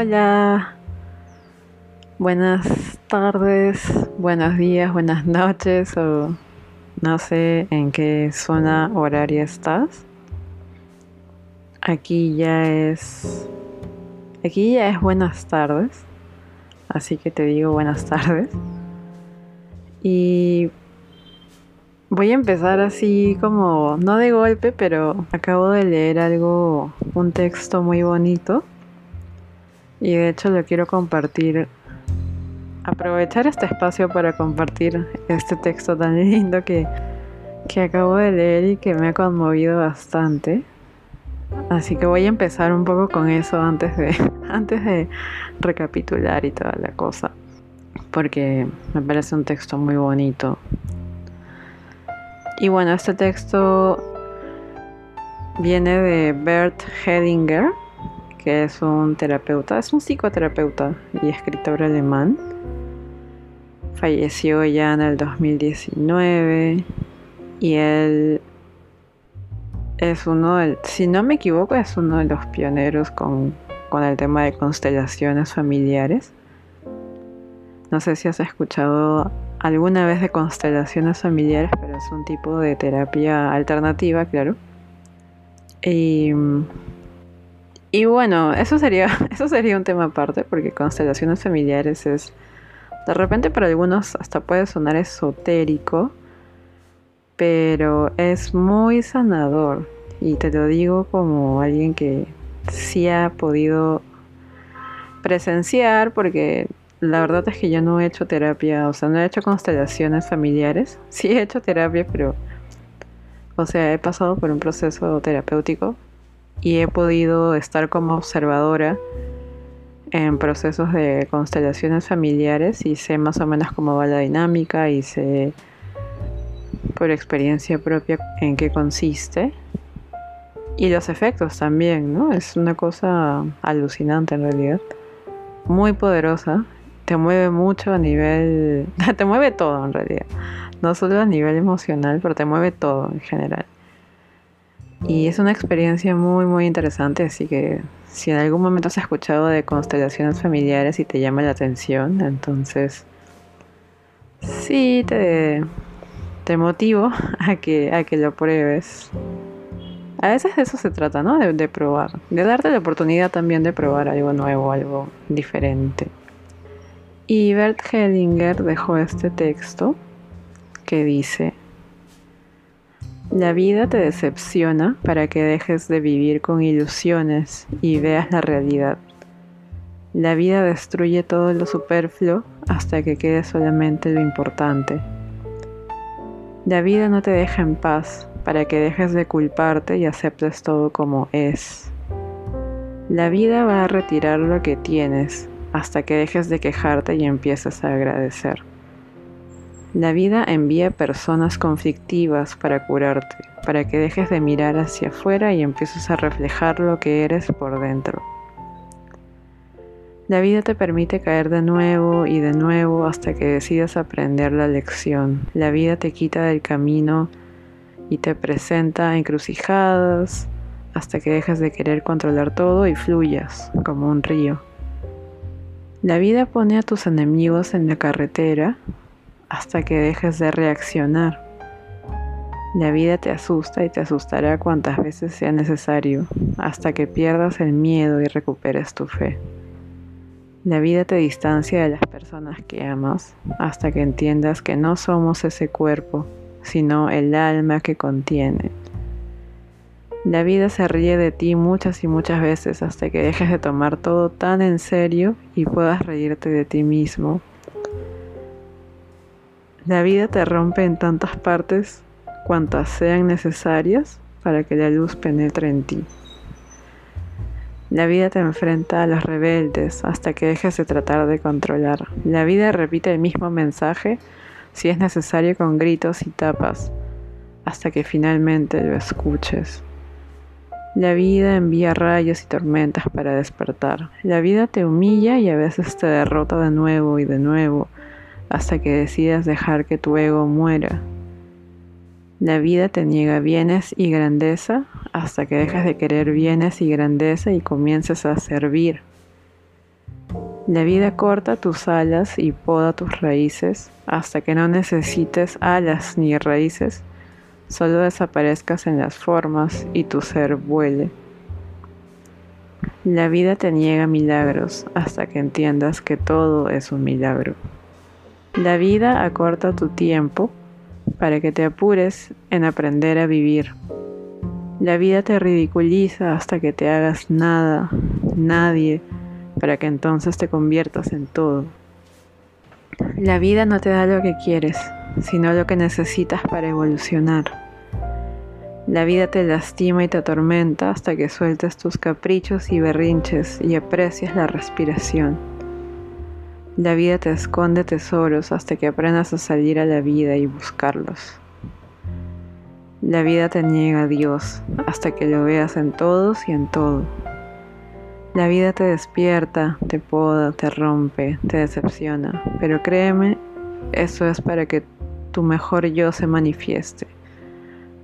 Hola, buenas tardes, buenos días, buenas noches o no sé en qué zona horaria estás. Aquí ya es aquí ya es buenas tardes. Así que te digo buenas tardes. Y voy a empezar así como no de golpe, pero acabo de leer algo un texto muy bonito y de hecho lo quiero compartir, aprovechar este espacio para compartir este texto tan lindo que, que acabo de leer y que me ha conmovido bastante. Así que voy a empezar un poco con eso antes de, antes de recapitular y toda la cosa. Porque me parece un texto muy bonito. Y bueno, este texto viene de Bert Hedinger que es un terapeuta, es un psicoterapeuta y escritor alemán. Falleció ya en el 2019 y él es uno del, si no me equivoco, es uno de los pioneros con, con el tema de constelaciones familiares. No sé si has escuchado alguna vez de constelaciones familiares, pero es un tipo de terapia alternativa, claro. Y y bueno, eso sería, eso sería un tema aparte, porque constelaciones familiares es, de repente para algunos hasta puede sonar esotérico, pero es muy sanador. Y te lo digo como alguien que sí ha podido presenciar, porque la verdad es que yo no he hecho terapia, o sea, no he hecho constelaciones familiares. Sí he hecho terapia, pero, o sea, he pasado por un proceso terapéutico, y he podido estar como observadora en procesos de constelaciones familiares y sé más o menos cómo va la dinámica y sé por experiencia propia en qué consiste. Y los efectos también, ¿no? Es una cosa alucinante en realidad. Muy poderosa. Te mueve mucho a nivel... te mueve todo en realidad. No solo a nivel emocional, pero te mueve todo en general. Y es una experiencia muy, muy interesante, así que si en algún momento has escuchado de constelaciones familiares y te llama la atención, entonces sí te, te motivo a que, a que lo pruebes. A veces de eso se trata, ¿no? De, de probar, de darte la oportunidad también de probar algo nuevo, algo diferente. Y Bert Hellinger dejó este texto que dice, la vida te decepciona para que dejes de vivir con ilusiones y veas la realidad. La vida destruye todo lo superfluo hasta que quede solamente lo importante. La vida no te deja en paz para que dejes de culparte y aceptes todo como es. La vida va a retirar lo que tienes hasta que dejes de quejarte y empieces a agradecer. La vida envía personas conflictivas para curarte, para que dejes de mirar hacia afuera y empieces a reflejar lo que eres por dentro. La vida te permite caer de nuevo y de nuevo hasta que decidas aprender la lección. La vida te quita del camino y te presenta encrucijadas hasta que dejes de querer controlar todo y fluyas como un río. La vida pone a tus enemigos en la carretera hasta que dejes de reaccionar. La vida te asusta y te asustará cuantas veces sea necesario, hasta que pierdas el miedo y recuperes tu fe. La vida te distancia de las personas que amas, hasta que entiendas que no somos ese cuerpo, sino el alma que contiene. La vida se ríe de ti muchas y muchas veces hasta que dejes de tomar todo tan en serio y puedas reírte de ti mismo la vida te rompe en tantas partes cuantas sean necesarias para que la luz penetre en ti. La vida te enfrenta a los rebeldes hasta que dejes de tratar de controlar. La vida repite el mismo mensaje si es necesario con gritos y tapas hasta que finalmente lo escuches. La vida envía rayos y tormentas para despertar. La vida te humilla y a veces te derrota de nuevo y de nuevo hasta que decidas dejar que tu ego muera. La vida te niega bienes y grandeza hasta que dejas de querer bienes y grandeza y comiences a servir. La vida corta tus alas y poda tus raíces hasta que no necesites alas ni raíces, solo desaparezcas en las formas y tu ser vuele. La vida te niega milagros hasta que entiendas que todo es un milagro. La vida acorta tu tiempo para que te apures en aprender a vivir. La vida te ridiculiza hasta que te hagas nada, nadie, para que entonces te conviertas en todo. La vida no te da lo que quieres, sino lo que necesitas para evolucionar. La vida te lastima y te atormenta hasta que sueltes tus caprichos y berrinches y aprecias la respiración. La vida te esconde tesoros hasta que aprendas a salir a la vida y buscarlos. La vida te niega a Dios hasta que lo veas en todos y en todo. La vida te despierta, te poda, te rompe, te decepciona, pero créeme, eso es para que tu mejor yo se manifieste,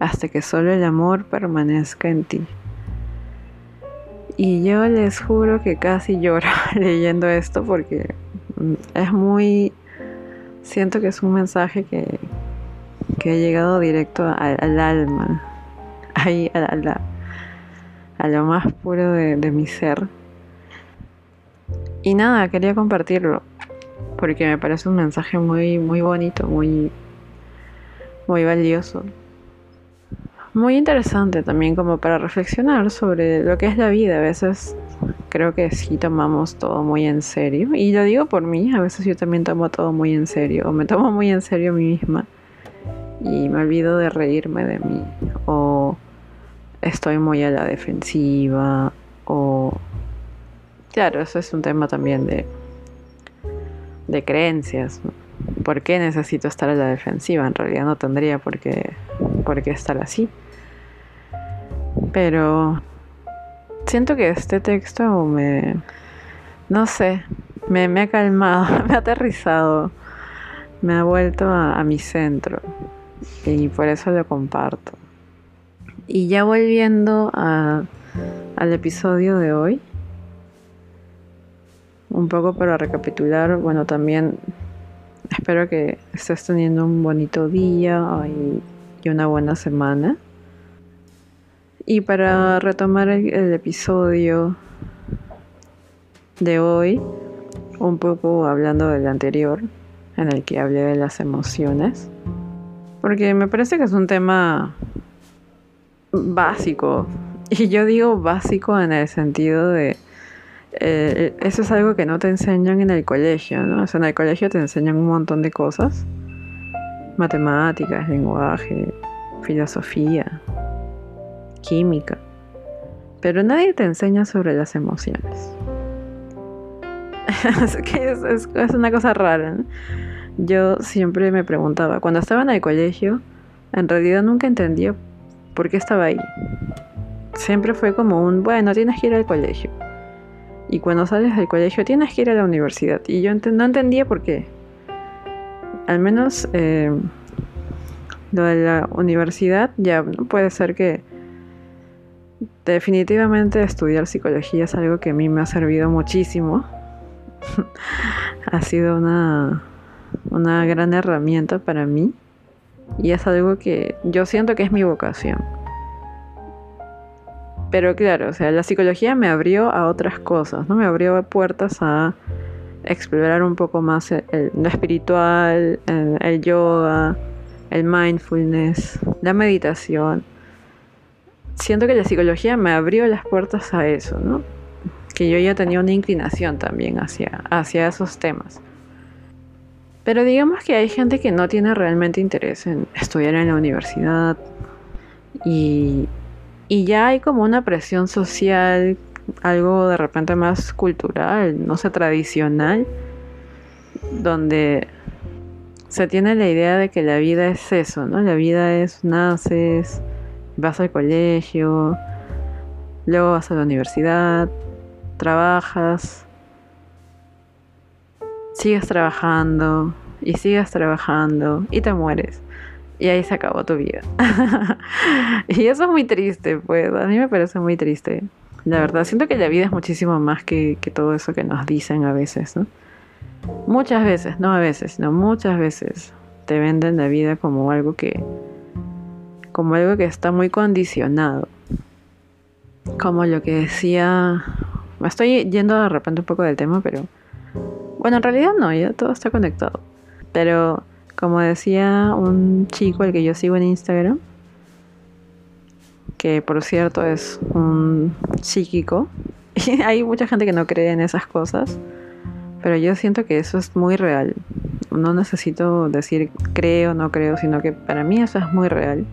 hasta que solo el amor permanezca en ti. Y yo les juro que casi lloro leyendo esto porque es muy... Siento que es un mensaje que, que ha llegado directo al, alma, ahí a, a, lo más puro de, de mi ser. Y nada, quería compartirlo porque me parece un mensaje muy muy bonito, muy muy valioso. Muy interesante también como para reflexionar sobre lo que es la vida. A veces creo que sí tomamos todo muy en serio. Y lo digo por mí, a veces yo también tomo todo muy en serio. O me tomo muy en serio a mí misma. Y me olvido de reírme de mí. O estoy muy a la defensiva. O Claro, eso es un tema también de, de creencias. ¿Por qué necesito estar a la defensiva? En realidad no tendría por qué, por qué estar así. Pero siento que este texto me, no sé, me, ha calmado, me ha aterrizado, me ha vuelto a, mi centro y por eso lo comparto. Y ya volviendo al episodio de hoy, un poco para recapitular, bueno, también espero que estés teniendo un bonito día y, una buena semana. Y para retomar el, episodio de hoy, un poco hablando del anterior, en el que hablé de las emociones, porque me parece que es un tema básico, y yo digo básico en el sentido de eh, eso es algo que no te enseñan en el colegio, ¿no? O sea, en el colegio te enseñan un montón de cosas. Matemáticas, lenguaje, filosofía, química. Pero nadie te enseña sobre las emociones. es, que es, una cosa rara. Yo siempre me preguntaba, cuando estaba en el colegio, en realidad nunca entendía por qué estaba ahí. Siempre fue como un, bueno, tienes que ir al colegio y cuando sales del colegio tienes que ir a la universidad. Y yo no entendía por qué. Al menos eh, lo de la universidad ya puede ser que definitivamente estudiar psicología es algo que a mí me ha servido muchísimo. ha sido una, una gran herramienta para mí y es algo que yo siento que es mi vocación. Pero claro, o sea, la psicología me abrió a otras cosas, ¿no? Me abrió puertas a explorar un poco más el, lo espiritual, el, yoga, el mindfulness, la meditación. Siento que la psicología me abrió las puertas a eso, ¿no? Que yo ya tenía una inclinación también hacia, hacia esos temas. Pero digamos que hay gente que no tiene realmente interés en estudiar en la universidad y, y ya hay como una presión social, algo de repente más cultural, no sé, tradicional, donde se tiene la idea de que la vida es eso, ¿no? La vida es naces, vas al colegio, luego vas a la universidad, trabajas, sigues trabajando y sigues trabajando y te mueres y ahí se acabó tu vida. y eso es muy triste, pues a mí me parece muy triste. La verdad, siento que la vida es muchísimo más que, que todo eso que nos dicen a veces, ¿no? Muchas veces, no a veces, sino muchas veces te venden la vida como algo que como algo que está muy condicionado. Como lo que decía, me estoy yendo de repente un poco del tema, pero bueno, en realidad no, ya todo está conectado. Pero como decía un chico al que yo sigo en Instagram, que por cierto es un psíquico, y hay mucha gente que no cree en esas cosas, pero yo siento que eso es muy real. No necesito decir creo o no creo, sino que para mí eso es muy real.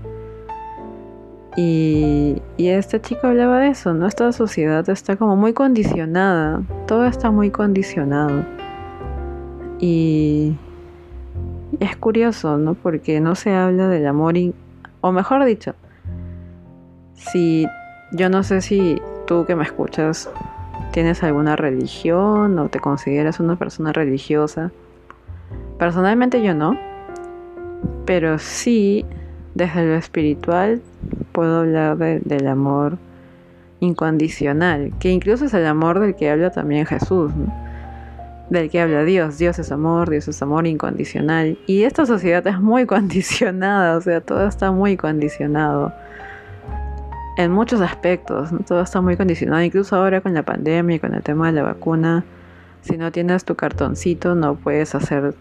Y, y, este chico hablaba de eso, ¿no? Esta sociedad está como muy condicionada, todo está muy condicionado. Y es curioso, ¿no? Porque no se habla del amor, o mejor dicho, si yo no sé si tú que me escuchas tienes alguna religión o te consideras una persona religiosa. Personalmente yo no, pero sí desde lo espiritual puedo hablar del amor incondicional, que incluso es el amor del que habla también Jesús, del que habla Dios. Dios es amor, Dios es amor incondicional. Y esta sociedad es muy condicionada, o sea, todo está muy condicionado en muchos aspectos, todo está muy condicionado, incluso ahora con la pandemia y con el tema de la vacuna, si no tienes tu cartoncito no puedes hacer,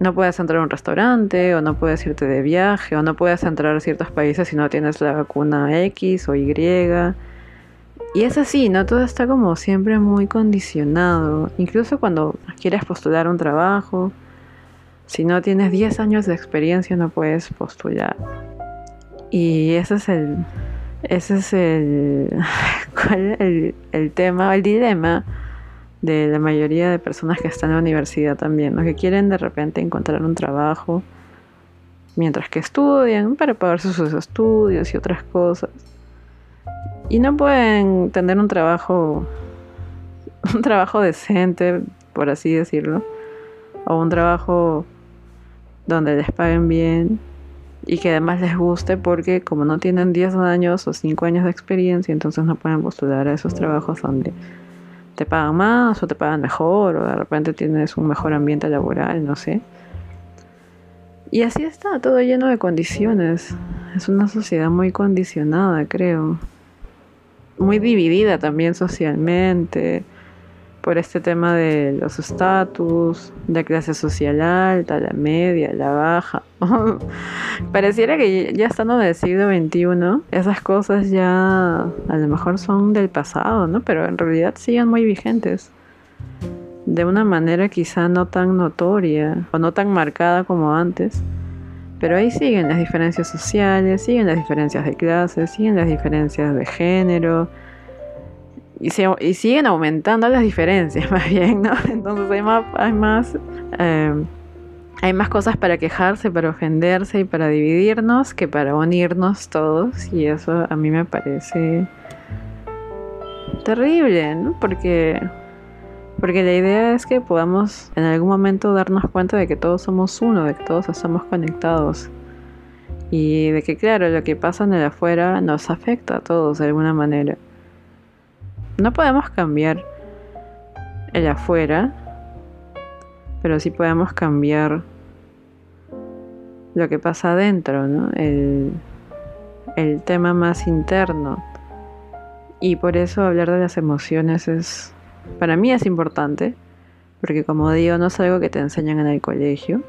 no puedes entrar a un restaurante o no puedes irte de viaje o no puedes entrar a ciertos países si no tienes la vacuna X o Y. Y es así, ¿no? Todo está como siempre muy condicionado, incluso cuando quieres postular un trabajo, si no tienes 10 años de experiencia no puedes postular. Y ese es el, ese es el, ¿cuál el, tema, el dilema de la mayoría de personas que están en la universidad también, ¿no? que quieren de repente encontrar un trabajo mientras que estudian para pagarse sus estudios y otras cosas. Y no pueden tener un trabajo, un trabajo decente, por así decirlo, o un trabajo donde les paguen bien y que además les guste porque como no tienen 10 años o 5 años de experiencia, entonces no pueden postular a esos trabajos donde te pagan más o te pagan mejor o de repente tienes un mejor ambiente laboral, no sé. Y así está, todo lleno de condiciones. Es una sociedad muy condicionada, creo. Muy dividida también socialmente por este tema de los estatus, de clase social alta, la media, la baja. Pareciera que ya estando en el siglo XXI, esas cosas ya a lo mejor son del pasado, ¿no? Pero en realidad siguen muy vigentes. De una manera quizá no tan notoria o no tan marcada como antes. Pero ahí siguen las diferencias sociales, siguen las diferencias de clase, siguen las diferencias de género, y, y, siguen aumentando las diferencias más bien, ¿no? Entonces hay más, hay más, em, hay más cosas para quejarse, para ofenderse y para dividirnos que para unirnos todos y eso a mí me parece terrible, ¿no? Porque, porque la idea es que podamos en algún momento darnos cuenta de que todos somos uno, de que todos estamos conectados y de que claro, lo que pasa en el afuera nos afecta a todos de alguna manera. No podemos cambiar el afuera, pero sí podemos cambiar lo que pasa adentro, ¿no? El, tema más interno. Y por eso hablar de las emociones es, para mí es importante, porque como digo, no es algo que te enseñan en el colegio.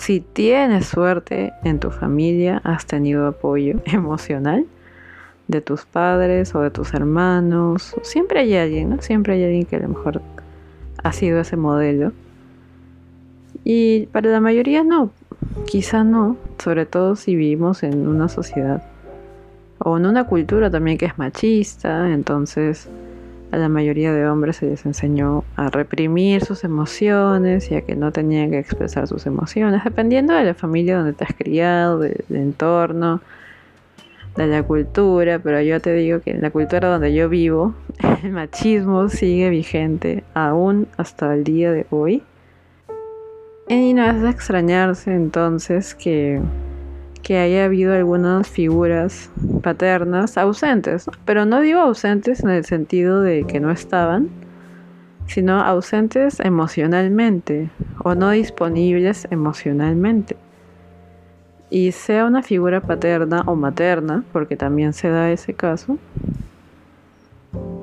Si tienes suerte en tu familia, has tenido apoyo emocional, de tus padres o de tus hermanos. Siempre hay alguien, ¿no? Siempre hay alguien que a lo mejor ha sido ese modelo. Y para la mayoría no, quizá no, sobre todo si vivimos en una sociedad o en una cultura también que es machista, entonces a la mayoría de hombres se les enseñó a reprimir sus emociones y a que no tenían que expresar sus emociones, dependiendo de la familia donde te has criado, del entorno, de la cultura, pero yo te digo que en la cultura donde yo vivo, el machismo sigue vigente aún hasta el día de hoy. Y no es de extrañarse entonces que, que haya habido algunas figuras paternas ausentes, pero no digo ausentes en el sentido de que no estaban, sino ausentes emocionalmente o no disponibles emocionalmente. Y sea una figura paterna o materna, porque también se da ese caso,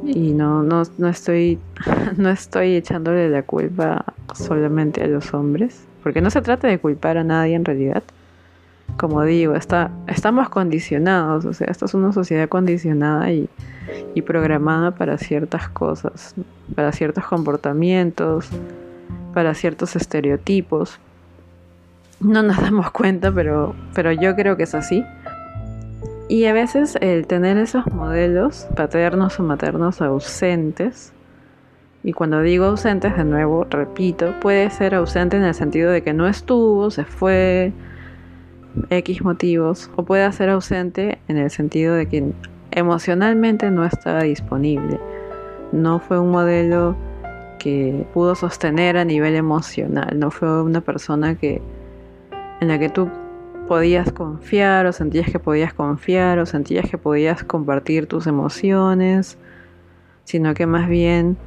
y no, no, no, estoy, no estoy echándole la culpa solamente a los hombres, porque no se trata de culpar a nadie en realidad. Como digo, está, estamos condicionados, o sea, esta es una sociedad condicionada y, y programada para ciertas cosas, para ciertos comportamientos, para ciertos estereotipos. No nos damos cuenta, pero, pero yo creo que es así. Y a veces el tener esos modelos paternos o maternos ausentes, y cuando digo ausentes, de nuevo, repito, puede ser ausente en el sentido de que no estuvo, se fue, X motivos, o puede ser ausente en el sentido de que emocionalmente no estaba disponible. No fue un modelo que pudo sostener a nivel emocional, no fue una persona que en la que tú podías confiar o sentías que podías confiar o sentías que podías compartir tus emociones, sino que más bien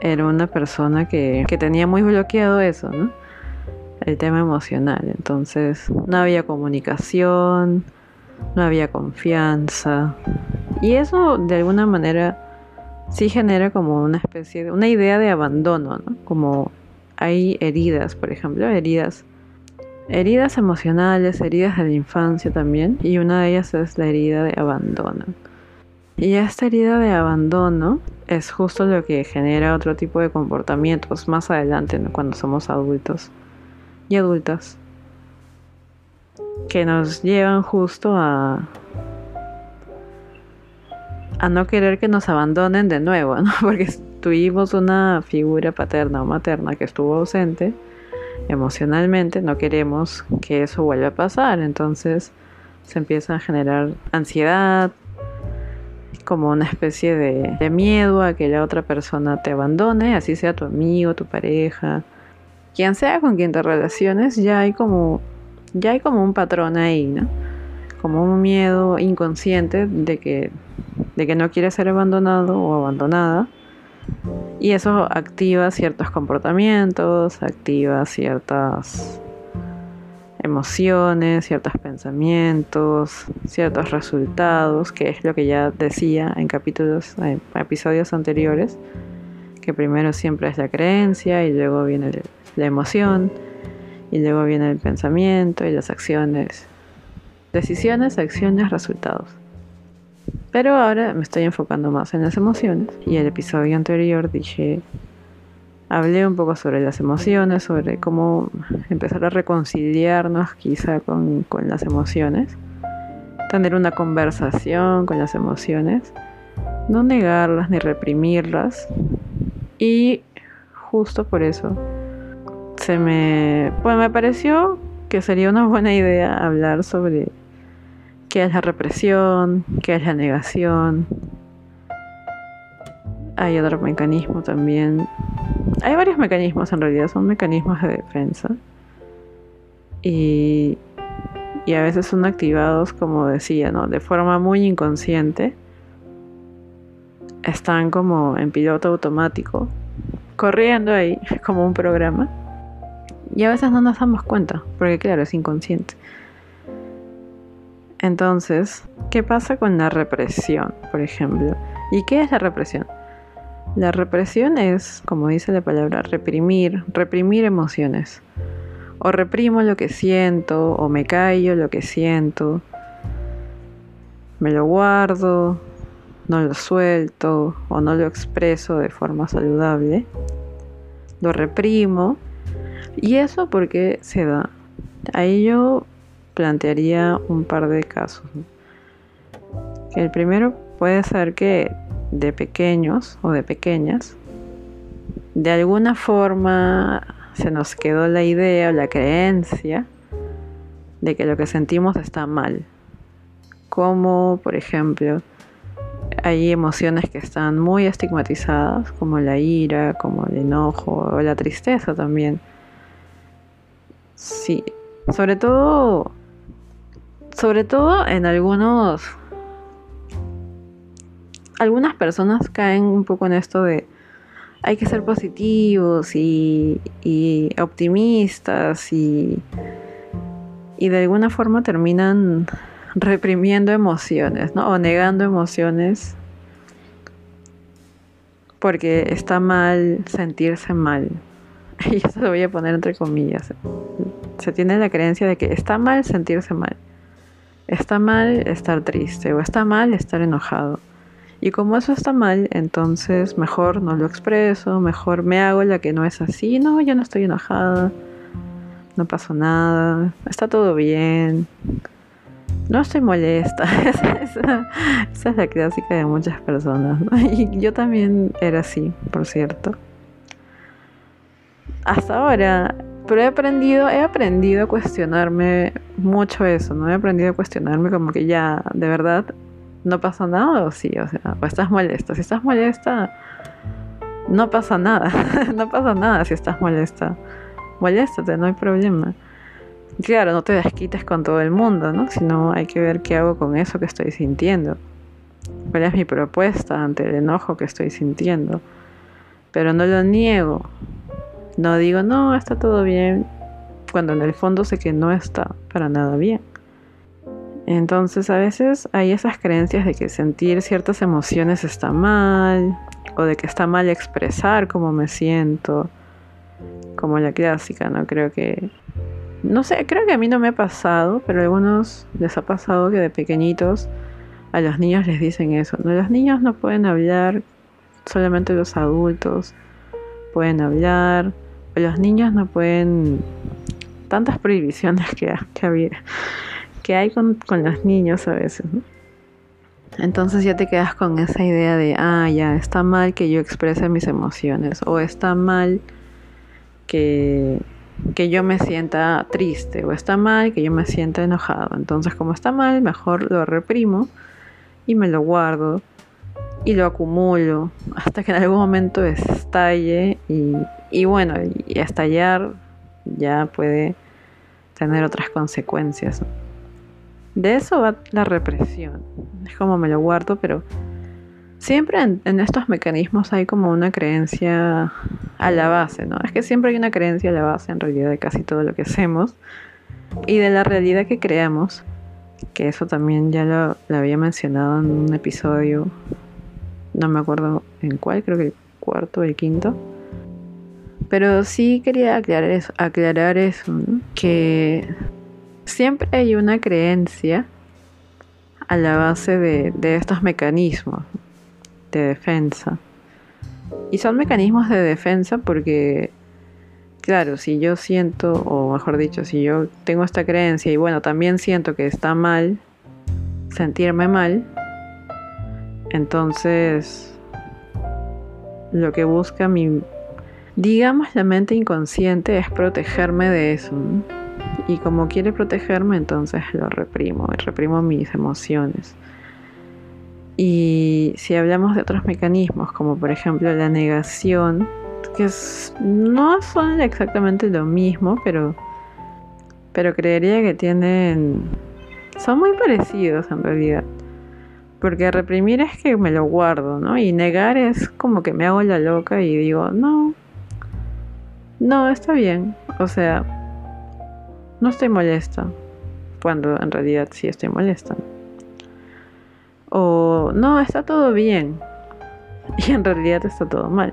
era una persona que, tenía muy bloqueado eso, ¿no? El tema emocional. Entonces no había comunicación, no había confianza. Y eso de alguna manera sí genera como una especie de, una idea de abandono, ¿no? Como hay heridas, por ejemplo, heridas heridas emocionales, heridas de la infancia también, y una de ellas es la herida de abandono. Y esta herida de abandono es justo lo que genera otro tipo de comportamientos más adelante cuando somos adultos y adultas que nos llevan justo a a no querer que nos abandonen de nuevo, ¿no? Porque tuvimos una figura paterna o materna que estuvo ausente emocionalmente, no queremos que eso vuelva a pasar, entonces se empieza a generar ansiedad, como una especie de, miedo a que la otra persona te abandone, así sea tu amigo, tu pareja, quien sea con quien te relaciones, ya hay como, ya hay como un patrón ahí, ¿no? Como un miedo inconsciente de que, de que no quieres ser abandonado o abandonada y eso activa ciertos comportamientos, activa ciertas emociones, ciertos pensamientos, ciertos resultados, que es lo que ya decía en capítulos, episodios anteriores, que primero siempre es la creencia y luego viene la emoción y luego viene el pensamiento y las acciones. Decisiones, acciones, resultados. Pero ahora me estoy enfocando más en las emociones. Y el episodio anterior dije, hablé un poco sobre las emociones, sobre cómo empezar a reconciliarnos quizá con, con las emociones, tener una conversación con las emociones, no negarlas ni reprimirlas. Y justo por eso se me, pues me pareció que sería una buena idea hablar sobre qué es la represión, qué es la negación. Hay otro mecanismo también. Hay varios mecanismos en realidad, son mecanismos de defensa. Y, y a veces son activados, como decía, ¿no? de forma muy inconsciente. Están como en piloto automático, corriendo ahí como un programa. Y a veces no nos damos cuenta, porque claro, es inconsciente. Entonces, ¿qué pasa con la represión, por ejemplo? ¿Y qué es la represión? La represión es, como dice la palabra, reprimir, reprimir emociones. O reprimo lo que siento, o me callo lo que siento, me lo guardo, no lo suelto, o no lo expreso de forma saludable. Lo reprimo. ¿Y eso porque se da? Ahí yo plantearía un par de casos. El primero puede ser que de pequeños o de pequeñas, de alguna forma se nos quedó la idea o la creencia de que lo que sentimos está mal. Como, por ejemplo, hay emociones que están muy estigmatizadas, como la ira, como el enojo o la tristeza también. Sí, sobre todo sobre todo en algunos... Algunas personas caen un poco en esto de hay que ser positivos y, optimistas y, y de alguna forma terminan reprimiendo emociones, ¿no? O negando emociones porque está mal sentirse mal. Y eso lo voy a poner entre comillas. Se tiene la creencia de que está mal sentirse mal. Está mal estar triste o está mal estar enojado. Y como eso está mal, entonces mejor no lo expreso, mejor me hago la que no es así. No, yo no estoy enojada, no pasó nada, está todo bien, no estoy molesta. esa, es la clásica de muchas personas. Y yo también era así, por cierto. Hasta ahora, pero he aprendido, he aprendido a cuestionarme mucho eso, ¿no? He aprendido a cuestionarme como que ya, de verdad, no pasa nada o sí, o sea, o estás molesta. Si estás molesta, no pasa nada. no pasa nada si estás molesta. Moléstate, no hay problema. Claro, no te desquites con todo el mundo, ¿no? Sino hay que ver qué hago con eso que estoy sintiendo. ¿Cuál es mi propuesta ante el enojo que estoy sintiendo? Pero no lo niego. No digo, no, está todo bien, cuando en el fondo sé que no está para nada bien. Entonces a veces hay esas creencias de que sentir ciertas emociones está mal, o de que está mal expresar cómo me siento, como la clásica, ¿no? Creo que no sé, creo que a mí no me ha pasado, pero a algunos les ha pasado que de pequeñitos a los niños les dicen eso. No, los niños no pueden hablar, solamente los adultos pueden hablar. Los niños no pueden... Tantas prohibiciones que, que, que hay con, con, los niños a veces. Entonces ya te quedas con esa idea de, ah, ya, está mal que yo exprese mis emociones. O está mal que que yo me sienta triste o está mal que yo me sienta enojado. Entonces como está mal, mejor lo reprimo y me lo guardo y lo acumulo hasta que en algún momento estalle y, y bueno, y estallar ya puede tener otras consecuencias. De eso va la represión. Es como me lo guardo, pero siempre en, estos mecanismos hay como una creencia a la base, ¿no? Es que siempre hay una creencia a la base en realidad de casi todo lo que hacemos y de la realidad que creamos, que eso también ya lo, había mencionado en un episodio, no me acuerdo en cuál, creo que el cuarto o el quinto. Pero sí quería aclarar eso, aclarar eso que siempre hay una creencia a la base de, de estos mecanismos de defensa. Y son mecanismos de defensa porque, claro, si yo siento, o mejor dicho, si yo tengo esta creencia y bueno, también siento que está mal sentirme mal, entonces lo que busca mi, digamos, la mente inconsciente es protegerme de eso. Y como quiere protegerme, entonces lo reprimo, reprimo mis emociones. Y si hablamos de otros mecanismos, como por ejemplo la negación, que no son exactamente lo mismo, pero, pero creería que tienen... Son muy parecidos en realidad. Porque reprimir es que me lo guardo, ¿no? Y negar es como que me hago la loca y digo, no, no, está bien. O sea, no estoy molesta. Cuando en realidad sí estoy molesta. O no, está todo bien. Y en realidad está todo mal.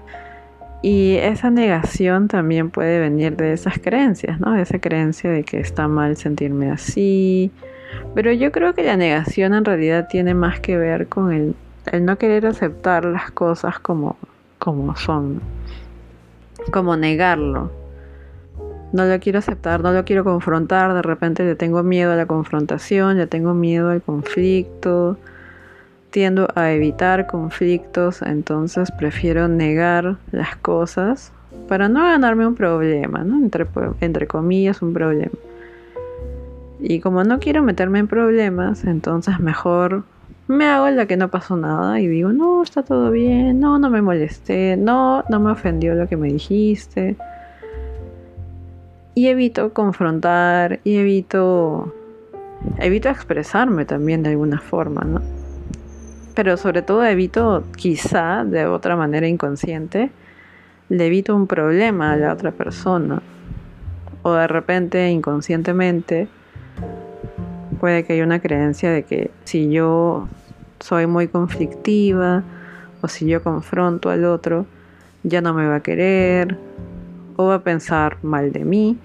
Y esa negación también puede venir de esas creencias, ¿no? De esa creencia de que está mal sentirme así. Pero yo creo que la negación en realidad tiene más que ver con el, no querer aceptar las cosas como, como son. Como negarlo. No lo quiero aceptar, no lo quiero confrontar. De repente le tengo miedo a la confrontación, le tengo miedo al conflicto tiendo a evitar conflictos, entonces prefiero negar las cosas para no ganarme un problema, ¿no? Entre, entre comillas, un problema. Y como no quiero meterme en problemas, entonces mejor me hago la que no pasó nada y digo, no, está todo bien, no, no me molesté, no, no me ofendió lo que me dijiste. Y evito confrontar y evito evito expresarme también de alguna forma, ¿no? Pero sobre todo evito, quizá de otra manera inconsciente, le evito un problema a la otra persona. O de repente, inconscientemente, puede que haya una creencia de que si yo soy muy conflictiva o si yo confronto al otro, ya no me va a querer o va a pensar mal de mí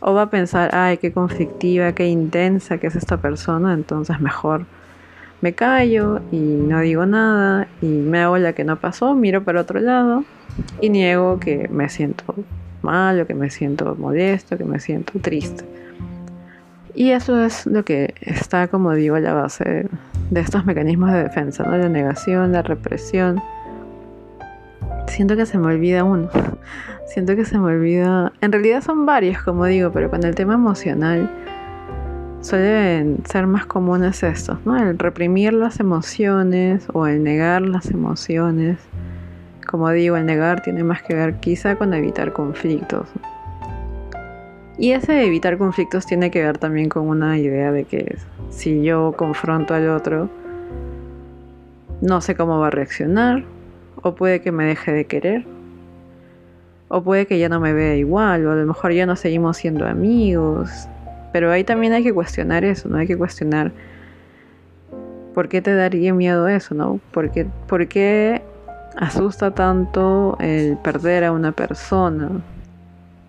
o va a pensar, ay, qué conflictiva, qué intensa que es esta persona, entonces mejor me callo y no digo nada y me hago la que no pasó, miro para otro lado y niego que me siento mal o que me siento molesto, que me siento triste. Y eso es lo que está, como digo, a la base de estos mecanismos de defensa, ¿no? La negación, la represión. Siento que se me olvida uno. Siento que se me olvida... En realidad son varios, como digo, pero con el tema emocional suelen ser más comunes estos, ¿no? El reprimir las emociones o el negar las emociones. Como digo, el negar tiene más que ver quizá con evitar conflictos. Y ese evitar conflictos tiene que ver también con una idea de que si yo confronto al otro, no sé cómo va a reaccionar, o puede que me deje de querer, o puede que ya no me vea igual, o a lo mejor ya no seguimos siendo amigos. Pero ahí también hay que cuestionar eso, ¿no? Hay que cuestionar por qué te daría miedo eso, ¿no? ¿Por qué, por qué asusta tanto el perder a una persona?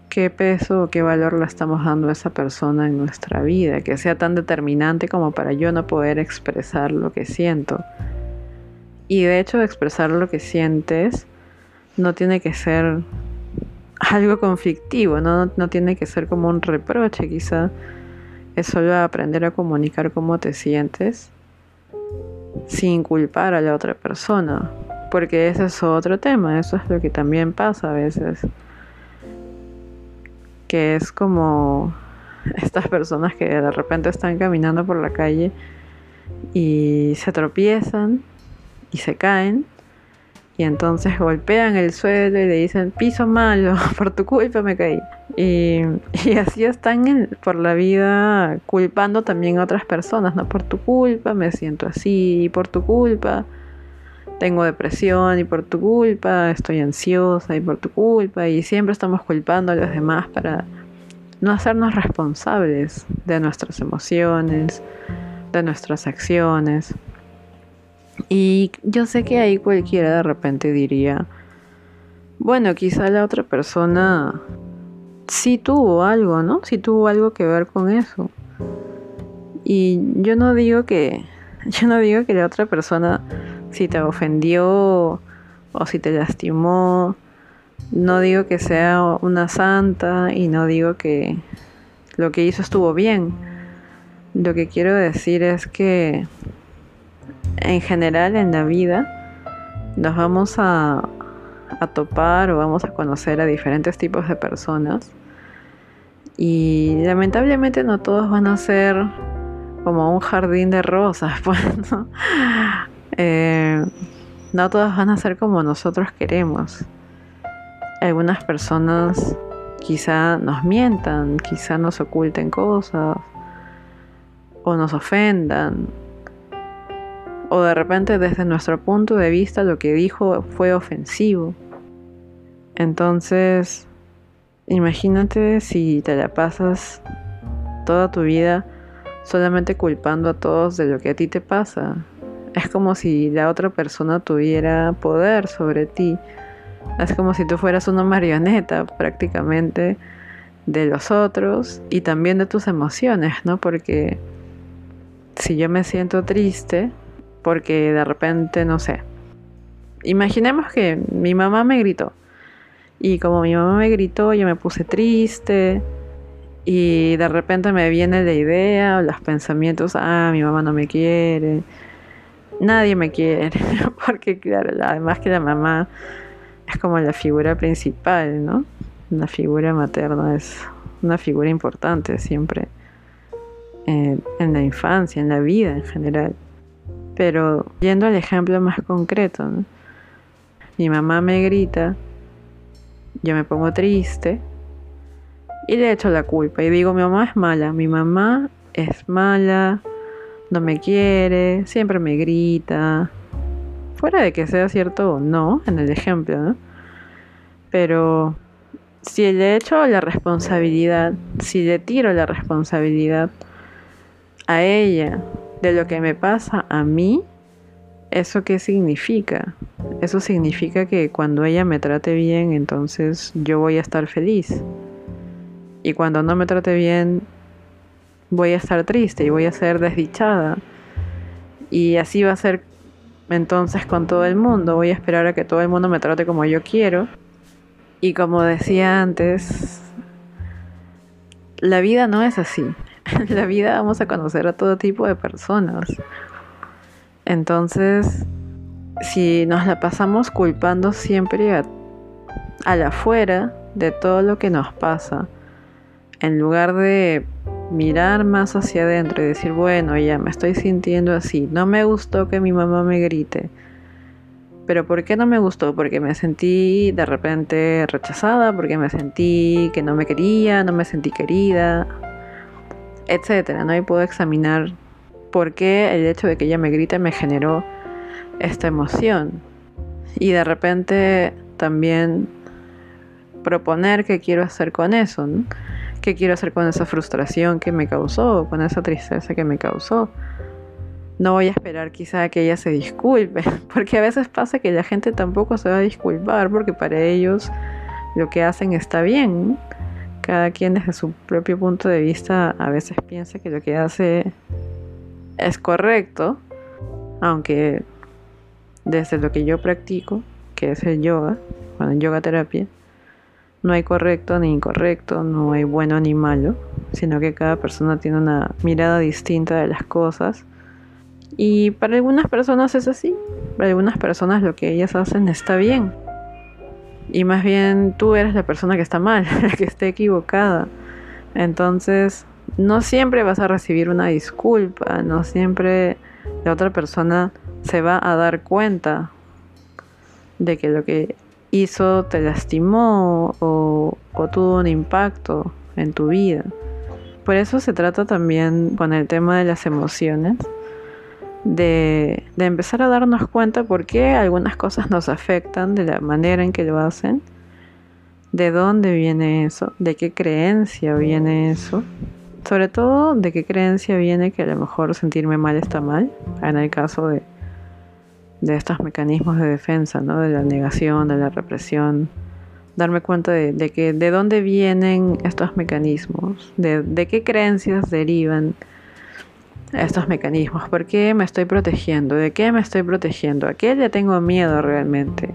Qué peso o qué valor le estamos dando a esa persona en nuestra vida, que sea tan determinante como para yo no poder expresar lo que siento. Y de hecho expresar lo que sientes no tiene que ser algo conflictivo, ¿no? no, tiene que ser como un reproche, quizá es solo aprender a comunicar cómo te sientes sin culpar a la otra persona, porque ese es otro tema, eso es lo que también pasa a veces que es como estas personas que de repente están caminando por la calle y se tropiezan y se caen y entonces golpean el suelo y le dicen piso malo, por tu culpa me caí. Y, así están por la vida culpando también a otras personas, ¿no? Por tu culpa me siento así, por tu culpa tengo depresión y por tu culpa estoy ansiosa y por tu culpa y siempre estamos culpando a los demás para no hacernos responsables de nuestras emociones, de nuestras acciones. Y yo sé que ahí cualquiera de repente diría, bueno, quizá la otra persona sí tuvo algo, ¿no? Sí tuvo algo que ver con eso. Y yo no digo que yo no digo que la otra persona si te ofendió o si te lastimó. No digo que sea una santa y no digo que lo que hizo estuvo bien. Lo que quiero decir es que en general en la vida nos vamos a, a topar o vamos a conocer a diferentes tipos de personas y lamentablemente no todos van a ser como un jardín de rosas, pues, ¿no? Eh, no todas van a ser como nosotros queremos. Algunas personas quizá nos mientan, quizá nos oculten cosas, o nos ofendan, o de repente desde nuestro punto de vista lo que dijo fue ofensivo. Entonces, imagínate si te la pasas toda tu vida solamente culpando a todos de lo que a ti te pasa. Es como si la otra persona tuviera poder sobre ti. Es como si tú fueras una marioneta prácticamente de los otros y también de tus emociones, ¿no? Porque si yo me siento triste, porque de repente, no sé, imaginemos que mi mamá me gritó y como mi mamá me gritó, yo me puse triste y de repente me viene la idea o los pensamientos, ah, mi mamá no me quiere, nadie me quiere, porque claro, además que la mamá es como la figura principal, ¿no? La figura materna es una figura importante siempre en, la infancia, en la vida en general. Pero yendo al ejemplo más concreto, mi mamá me grita, yo me pongo triste y le echo la culpa y digo, mi mamá es mala, mi mamá es mala, no me quiere, siempre me grita. Fuera de que sea cierto o no, en el ejemplo, ¿no? Pero si le echo la responsabilidad, si le tiro la responsabilidad a ella de lo que me pasa a mí, ¿eso qué significa? Eso significa que cuando ella me trate bien, entonces yo voy a estar feliz. Y cuando no me trate bien, voy a estar triste y voy a ser desdichada. Y así va a ser entonces con todo el mundo. Voy a esperar a que todo el mundo me trate como yo quiero. Y como decía antes, la vida no es así. La vida vamos a conocer a todo tipo de personas. Entonces, si nos la pasamos culpando siempre a, a la afuera de todo lo que nos pasa, en lugar de mirar más hacia adentro y decir, bueno, ya me estoy sintiendo así, no me gustó que mi mamá me grite. Pero ¿por qué no me gustó? Porque me sentí de repente rechazada, porque me sentí que no me quería, no me sentí querida, etcétera, ¿no? Y puedo examinar por qué el hecho de que ella me grite me generó esta emoción. Y de repente también proponer qué quiero hacer con eso, ¿no? ¿Qué quiero hacer con esa frustración que me causó, con esa tristeza que me causó? No voy a esperar quizá que ella se disculpe, porque a veces pasa que la gente tampoco se va a disculpar, porque para ellos lo que hacen está bien. Cada quien desde su propio punto de vista a veces piensa que lo que hace es correcto, aunque desde lo que yo practico, que es el yoga, bueno, yoga terapia, no hay correcto ni incorrecto, no hay bueno ni malo, sino que cada persona tiene una mirada distinta de las cosas. Y para algunas personas es así, para algunas personas lo que ellas hacen está bien. Y más bien tú eres la persona que está mal, la que está equivocada. Entonces, no siempre vas a recibir una disculpa, no siempre la otra persona se va a dar cuenta de que lo que hizo te lastimó o, tuvo un impacto en tu vida. Por eso se trata también con el tema de las emociones, de, de, empezar a darnos cuenta por qué algunas cosas nos afectan de la manera en que lo hacen, de dónde viene eso, de qué creencia viene eso, sobre todo de qué creencia viene que a lo mejor sentirme mal está mal, en el caso de, de estos mecanismos de defensa, ¿no? de la negación, de la represión, darme cuenta de, que de dónde vienen estos mecanismos, de, de, qué creencias derivan estos mecanismos, por qué me estoy protegiendo, de qué me estoy protegiendo, a qué le tengo miedo realmente,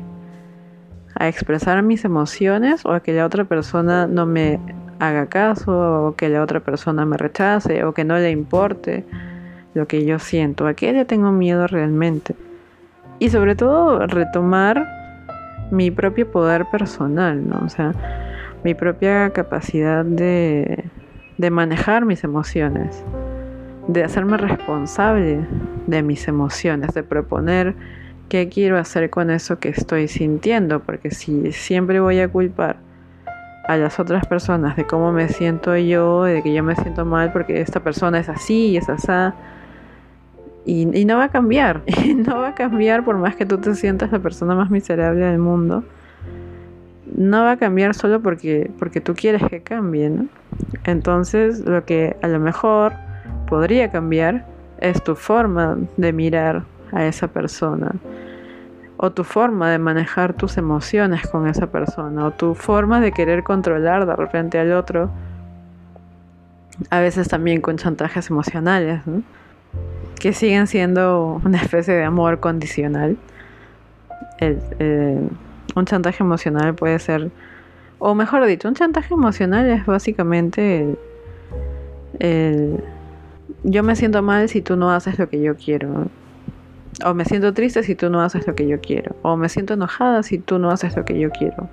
a expresar mis emociones o a que la otra persona no me haga caso o que la otra persona me rechace o que no le importe lo que yo siento, a qué le tengo miedo realmente y sobre todo retomar mi propio poder personal, ¿no? O sea, mi propia capacidad de, de manejar mis emociones, de hacerme responsable de mis emociones, de proponer qué quiero hacer con eso que estoy sintiendo, porque si siempre voy a culpar a las otras personas de cómo me siento yo, de que yo me siento mal porque esta persona es así y es así, y, no va a cambiar, no va a cambiar por más que tú te sientas la persona más miserable del mundo. No va a cambiar solo porque, porque tú quieres que cambie, ¿no? Entonces lo que a lo mejor podría cambiar es tu forma de mirar a esa persona o tu forma de manejar tus emociones con esa persona o tu forma de querer controlar de repente al otro a veces también con chantajes emocionales. Que siguen siendo una especie de amor condicional. un chantaje emocional puede ser, o mejor dicho, un chantaje emocional es básicamente el, yo me siento mal si tú no haces lo que yo quiero. O me siento triste si tú no haces lo que yo quiero. O me siento enojada si tú no haces lo que yo quiero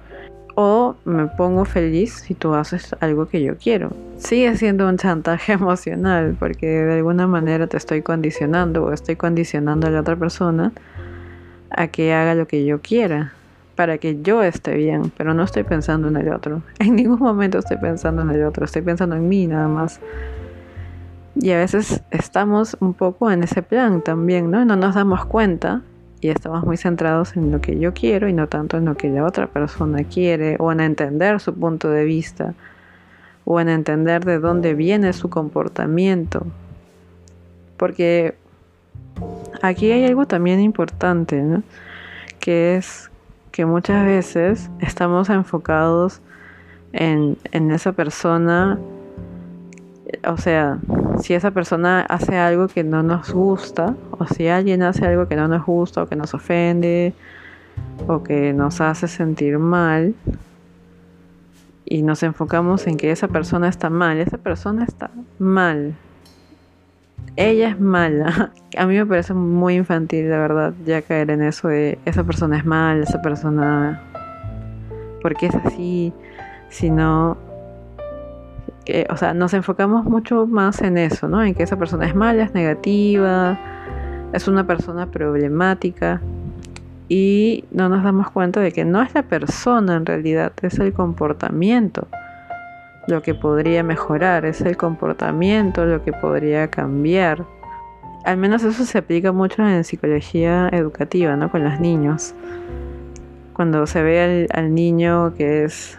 o me pongo feliz si tú haces algo que yo quiero. Sigue siendo un chantaje emocional porque de alguna manera te estoy condicionando o estoy condicionando a la otra persona a que haga lo que yo quiera para que yo esté bien, pero no estoy pensando en el otro. En ningún momento estoy pensando en el otro, estoy pensando en mí nada más. Y a veces estamos un poco en ese plan también, ¿no? No nos damos cuenta y estamos muy centrados en lo que yo quiero y no tanto en lo que la otra persona quiere o en entender su punto de vista o en entender de dónde viene su comportamiento. Porque aquí hay algo también importante, que es que muchas veces estamos enfocados en, en esa persona, o sea, si esa persona hace algo que no nos gusta, o si alguien hace algo que no nos gusta, o que nos ofende, o que nos hace sentir mal, y nos enfocamos en que esa persona está mal, esa persona está mal. Ella es mala. A mí me parece muy infantil, la verdad, ya caer en eso de esa persona es mala, esa persona... ¿Por qué es así? Si no, o sea, nos enfocamos mucho más en eso, ¿no? En que esa persona es mala, es negativa, es una persona problemática y no nos damos cuenta de que no es la persona en realidad, es el comportamiento lo que podría mejorar, es el comportamiento lo que podría cambiar. Al menos eso se aplica mucho en psicología educativa, ¿no? Con los niños. Cuando se ve al, al niño que es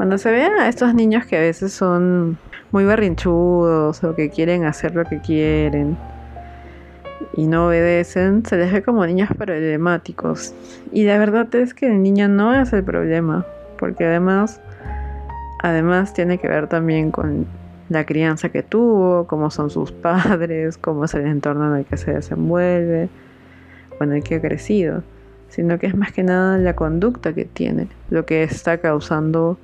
cuando se vean a estos niños que a veces son muy berrinchudos o que quieren hacer lo que quieren y no obedecen, se les ve como niños problemáticos. Y la verdad es que el niño no es el problema, porque además, además tiene que ver también con la crianza que tuvo, cómo son sus padres, cómo es el entorno en el que se desenvuelve, o en el que ha crecido, sino que es más que nada la conducta que tiene, lo que está causando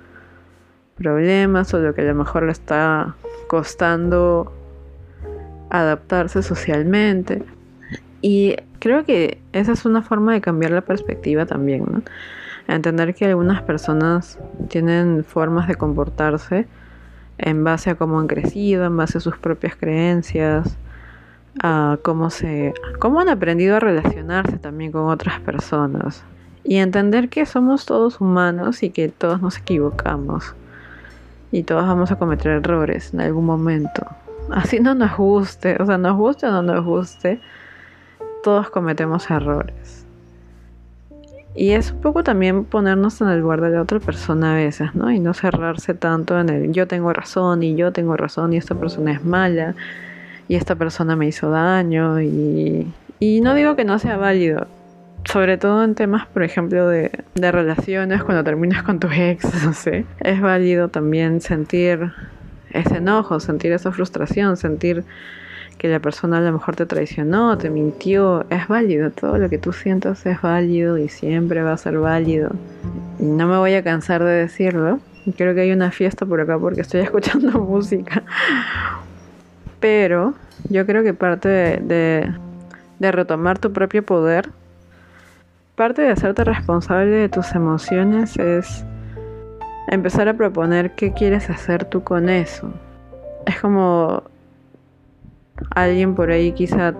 problemas o lo que a lo mejor le está costando adaptarse socialmente. Y creo que esa es una forma de cambiar la perspectiva también, ¿no? Entender que algunas personas tienen formas de comportarse en base a cómo han crecido, en base a sus propias creencias, a cómo se cómo han aprendido a relacionarse también con otras personas y entender que somos todos humanos y que todos nos equivocamos y todos vamos a cometer errores en algún momento. Así no nos guste, o sea, nos guste o no nos guste, todos cometemos errores. Y es un poco también ponernos en el lugar de la otra persona a veces, ¿no? Y no cerrarse tanto en el yo tengo razón y yo tengo razón y esta persona es mala y esta persona me hizo daño y, y no digo que no sea válido, sobre todo en temas, por ejemplo, de, relaciones, cuando terminas con tu ex, no sé, es válido también sentir ese enojo, sentir esa frustración, sentir que la persona a lo mejor te traicionó, te mintió, es válido, todo lo que tú sientas es válido y siempre va a ser válido. Y no me voy a cansar de decirlo. Creo que hay una fiesta por acá porque estoy escuchando música. Pero yo creo que parte de retomar tu propio poder Parte de hacerte responsable de tus emociones es empezar a proponer qué quieres hacer tú con eso. Es como alguien por ahí quizá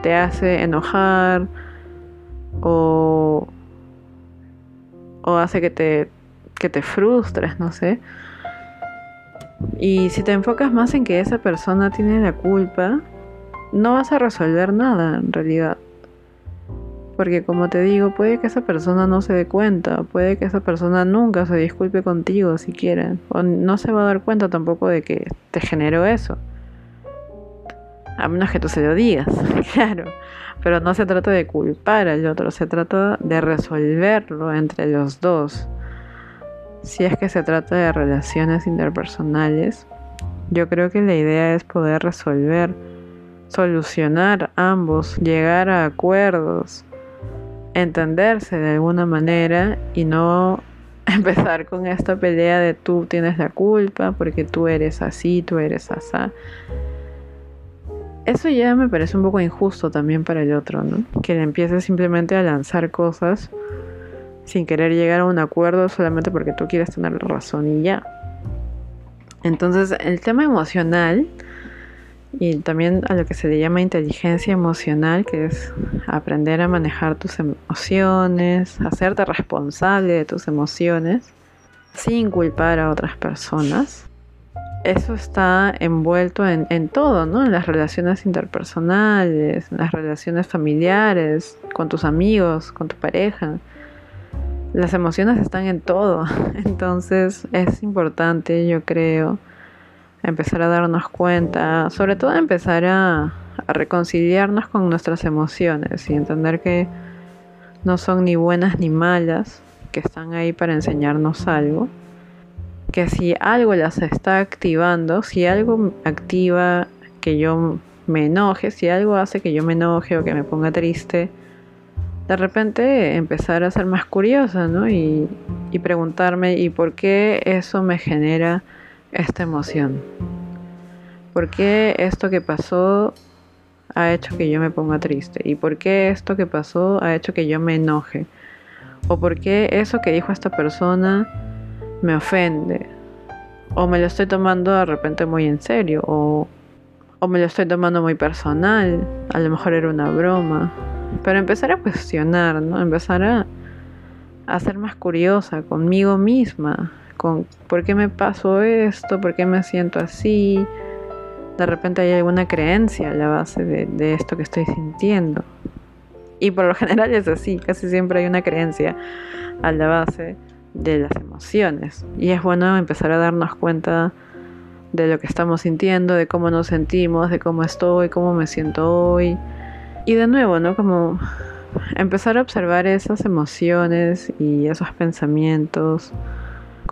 te hace enojar o, o hace que te, que te frustres, no sé. Y si te enfocas más en que esa persona tiene la culpa, no vas a resolver nada en realidad. Porque como te digo, puede que esa persona no se dé cuenta, puede que esa persona nunca se disculpe contigo siquiera, o no se va a dar cuenta tampoco de que te generó eso. A menos que tú se lo digas, claro. Pero no se trata de culpar al otro, se trata de resolverlo entre los dos. Si es que se trata de relaciones interpersonales, yo creo que la idea es poder resolver, solucionar ambos, llegar a acuerdos entenderse de alguna manera y no empezar con esta pelea de tú tienes la culpa porque tú eres así, tú eres asá. Eso ya me parece un poco injusto también para el otro, ¿no? Que le empiece simplemente a lanzar cosas sin querer llegar a un acuerdo solamente porque tú quieres tener razón y ya. Entonces, el tema emocional y también a lo que se le llama inteligencia emocional, que es aprender a manejar tus emociones, hacerte responsable de tus emociones sin culpar a otras personas. eso está envuelto en, todo, ¿no? En las relaciones interpersonales, en las relaciones familiares, con tus amigos, con tu pareja. Las emociones están en todo. Entonces es importante, yo creo, empezar a darnos cuenta, sobre todo empezar a, reconciliarnos con nuestras emociones y entender que no son ni buenas ni malas, que están ahí para enseñarnos algo que si algo las está activando, si algo activa que yo me enoje, si algo hace que yo me enoje o que me ponga triste, de repente empezar a ser más curiosa, ¿no? Y preguntarme, ¿y por qué eso me genera esta emoción? ¿Por qué esto que pasó ha hecho que yo me ponga triste? ¿Y por qué esto que pasó ha hecho que yo me enoje? ¿O por qué eso que dijo esta persona me ofende. O me lo estoy tomando de repente muy en serio. O, me lo estoy tomando muy personal. A lo mejor era una broma. Pero empezar a cuestionar, ¿no? Empezar a, a ser más curiosa conmigo misma. Con por qué me pasó esto, por qué me siento así. De repente hay alguna creencia a la base de, de esto que estoy sintiendo. Y por lo general es así, casi siempre hay una creencia a la base de las emociones. Y es bueno empezar a darnos cuenta de lo que estamos sintiendo, de cómo nos sentimos, de cómo estoy, cómo me siento hoy. Y de nuevo, ¿no? Como empezar a observar esas emociones y esos pensamientos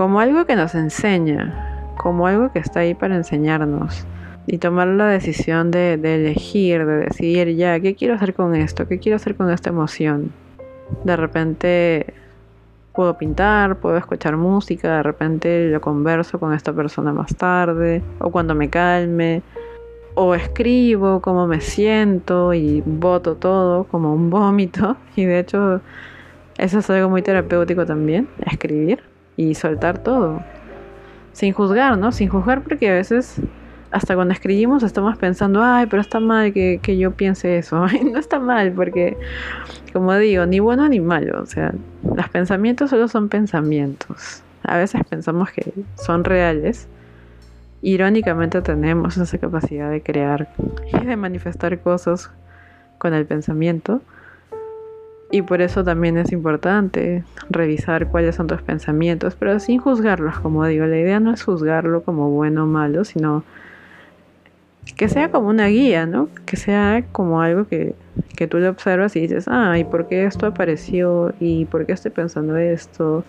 como algo que nos enseña, como algo que está ahí para enseñarnos. Y tomar la decisión de, elegir, de decidir ya, ¿qué quiero hacer con esto? ¿Qué quiero hacer con esta emoción? De repente puedo pintar, puedo escuchar música, de repente lo converso con esta persona más tarde, o cuando me calme, o escribo cómo me siento y voto todo como un vómito. Y de hecho, eso es algo muy terapéutico también, escribir y soltar todo. Sin juzgar, ¿no? Sin juzgar porque a veces hasta cuando escribimos estamos pensando, ay, pero está mal que, que yo piense eso. no está mal porque, como digo, ni bueno ni malo. O sea, los pensamientos solo son pensamientos. A veces pensamos que son reales. Irónicamente tenemos esa capacidad de crear y de manifestar cosas con el pensamiento. Y por eso también es importante revisar cuáles son tus pensamientos, pero sin juzgarlos, como digo. La idea no es juzgarlo como bueno o malo, sino que sea como una guía, ¿no? Que sea como algo que, que tú le observas y dices, ah, ¿y por qué esto apareció? ¿Y por qué estoy pensando esto?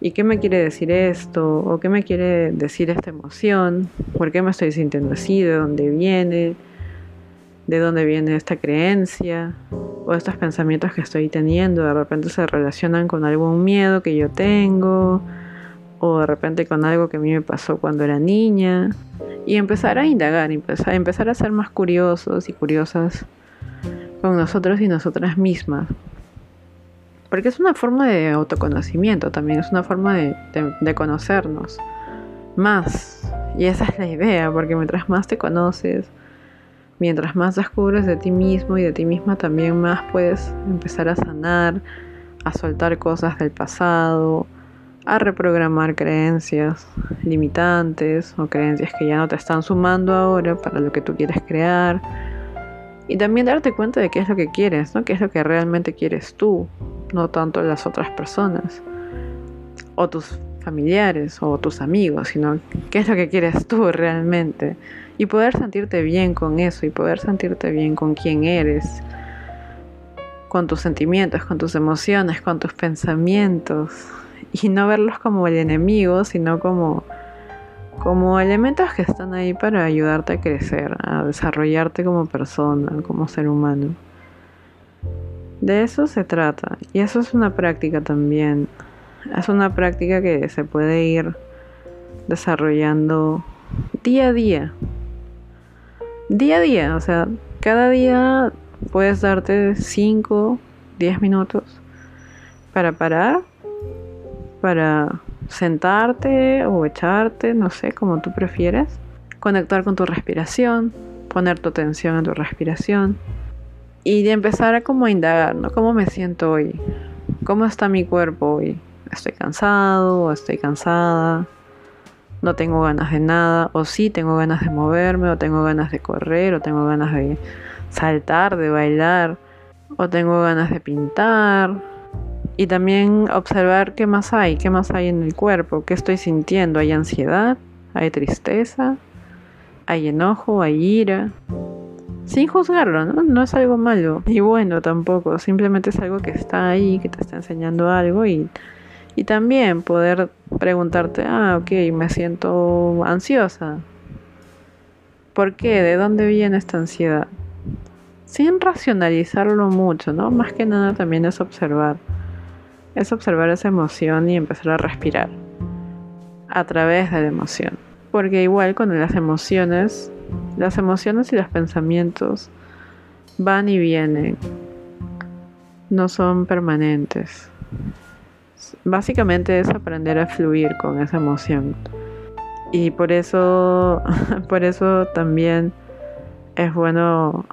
¿Y qué me quiere decir esto? ¿O qué me quiere decir esta emoción? ¿Por qué me estoy sintiendo así? ¿De dónde viene? ¿De dónde viene esta creencia? ¿O estos pensamientos que estoy teniendo de repente se relacionan con algún miedo que yo tengo? ¿O de repente con algo que a mí me pasó cuando era niña? y empezar a indagar, empezar, empezar a ser más curiosos y curiosas con nosotros y nosotras mismas. Porque es una forma de autoconocimiento también, es una forma de, de, conocernos más. Y esa es la idea, porque mientras más te conoces, mientras más descubres de ti mismo y de ti misma, también más puedes empezar a sanar, a soltar cosas del pasado, a reprogramar creencias limitantes o creencias que ya no te están sumando ahora para lo que tú quieres crear. Y también darte cuenta de qué es lo que quieres, ¿no? Qué es lo que realmente quieres tú, no tanto las otras personas o tus familiares o tus amigos, sino qué es lo que quieres tú realmente. Y poder sentirte bien con eso y poder sentirte bien con quién eres, con tus sentimientos, con tus emociones, con tus pensamientos y no verlos como el enemigo, sino como, como elementos que están ahí para ayudarte a crecer, a desarrollarte como persona, como ser humano. De eso se trata y eso es una práctica también. Es una práctica que se puede ir desarrollando día a día. Día a día, o sea, cada día puedes darte 5, 10 minutos para parar para sentarte o echarte, no sé, como tú prefieras. Conectar con tu respiración, poner tu atención en tu respiración y de empezar a como indagar, ¿no? ¿Cómo me siento hoy? ¿Cómo está mi cuerpo hoy? ¿Estoy cansado estoy cansada? No tengo ganas de nada, o sí tengo ganas de moverme, o tengo ganas de correr, o tengo ganas de saltar, de bailar, o tengo ganas de pintar. Y también observar qué más hay, qué más hay en el cuerpo, qué estoy sintiendo. ¿Hay ansiedad? ¿Hay tristeza? ¿Hay enojo? ¿Hay ira? Sin juzgarlo, ¿no? No es algo malo. Y bueno, tampoco. Simplemente es algo que está ahí, que te está enseñando algo y y también poder preguntarte, ah, ok, me siento ansiosa. ¿Por qué? ¿De dónde viene esta ansiedad? Sin racionalizarlo mucho, ¿no? Más que nada también es observar. Es observar esa emoción y empezar a respirar a través de la emoción. Porque igual con las emociones, las emociones y los pensamientos van y vienen. No son permanentes. Básicamente es aprender a fluir con esa emoción. Y por eso, por eso también es bueno,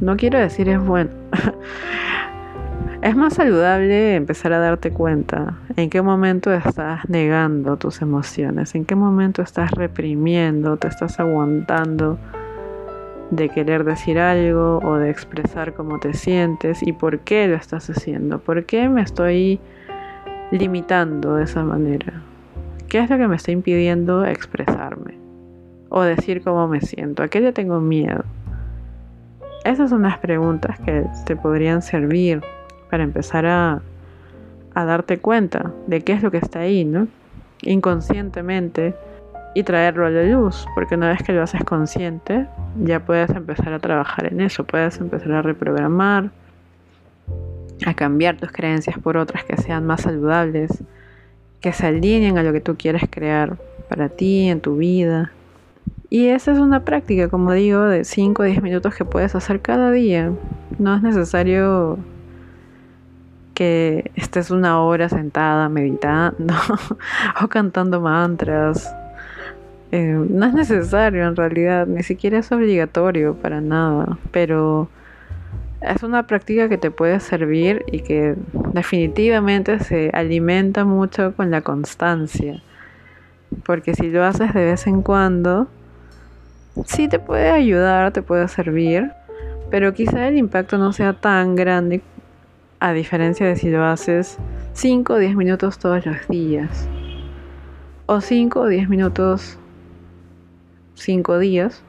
no quiero decir es bueno, es más saludable empezar a darte cuenta en qué momento estás negando tus emociones, en qué momento estás reprimiendo, te estás aguantando de querer decir algo o de expresar cómo te sientes y por qué lo estás haciendo, por qué me estoy limitando de esa manera? ¿Qué es lo que me está impidiendo expresarme? O decir cómo me siento. ¿A qué le tengo miedo? Esas son las preguntas que te podrían servir para empezar a, a darte cuenta de qué es lo que está ahí, ¿no? Inconscientemente y traerlo a la luz, porque una vez que lo haces consciente, ya puedes empezar a trabajar en eso, puedes empezar a reprogramar, a cambiar tus creencias por otras que sean más saludables, que se alineen a lo que tú quieres crear para ti, en tu vida. Y esa es una práctica, como digo, de 5 o 10 minutos que puedes hacer cada día. No es necesario que estés una hora sentada meditando o cantando mantras. Eh, no es necesario en realidad, ni siquiera es obligatorio para nada, pero es una práctica que te puede servir y que definitivamente se alimenta mucho con la constancia. Porque si lo haces de vez en cuando, sí te puede ayudar, te puede servir, pero quizá el impacto no sea tan grande a diferencia de si lo haces 5 o 10 minutos todos los días. O 5 o 10 minutos 5 días.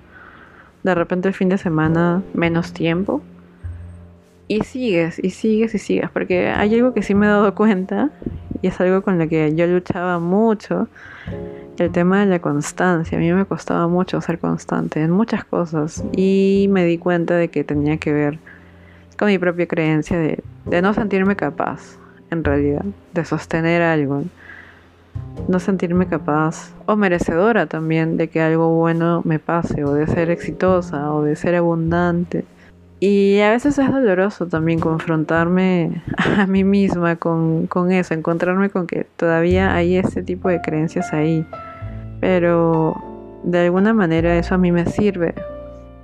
De repente el fin de semana menos tiempo y sigues, y sigues, y sigues, porque hay algo que sí me he dado cuenta, y es algo con lo que yo luchaba mucho, el tema de la constancia. A mí me costaba mucho ser constante en muchas cosas, y me di cuenta de que tenía que ver con mi propia creencia de, de no sentirme capaz, en realidad, de sostener algo. No sentirme capaz o merecedora también de que algo bueno me pase, o de ser exitosa, o de ser abundante y a veces es doloroso también confrontarme a mí misma con, eso, encontrarme con que todavía hay ese tipo de creencias ahí. Pero de alguna manera eso a mí me sirve.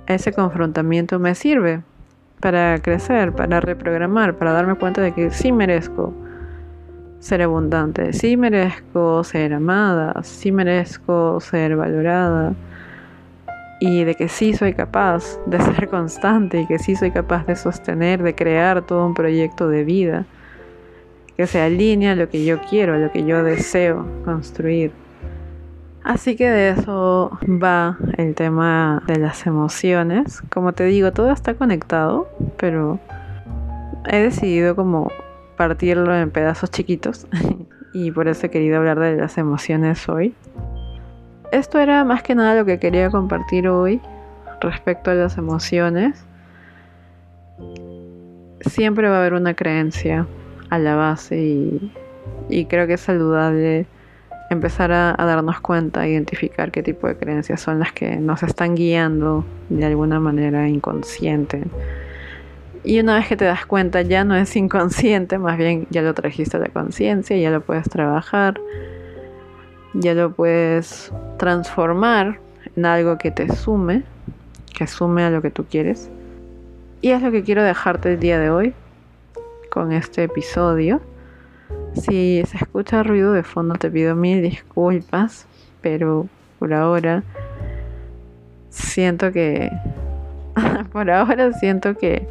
Ese confrontamiento me sirve para crecer, para reprogramar, para darme cuenta de que sí merezco ser abundante, sí merezco ser amada, sí merezco ser valorada y de que sí soy capaz de ser constante y que sí soy capaz de sostener, de crear todo un proyecto de vida que se alinea a lo que yo quiero, a lo que yo deseo construir. Así que de eso va el tema de las emociones. Como te digo, todo está conectado, pero he decidido como partirlo en pedazos chiquitos y por eso he querido hablar de las emociones hoy esto era más que nada lo que quería compartir hoy respecto a las emociones. Siempre va a haber una creencia a la base y, creo que es saludable empezar a, darnos cuenta, identificar qué tipo de creencias son las que nos están guiando de alguna manera inconsciente. Y una vez que te das cuenta ya no es inconsciente, más bien ya lo trajiste a la conciencia, ya lo puedes trabajar ya lo puedes transformar en algo que te sume, que sume a lo que tú quieres. Y es lo que quiero dejarte el día de hoy con este episodio. Si se escucha ruido de fondo te pido mil disculpas. pero por ahora siento que por ahora siento que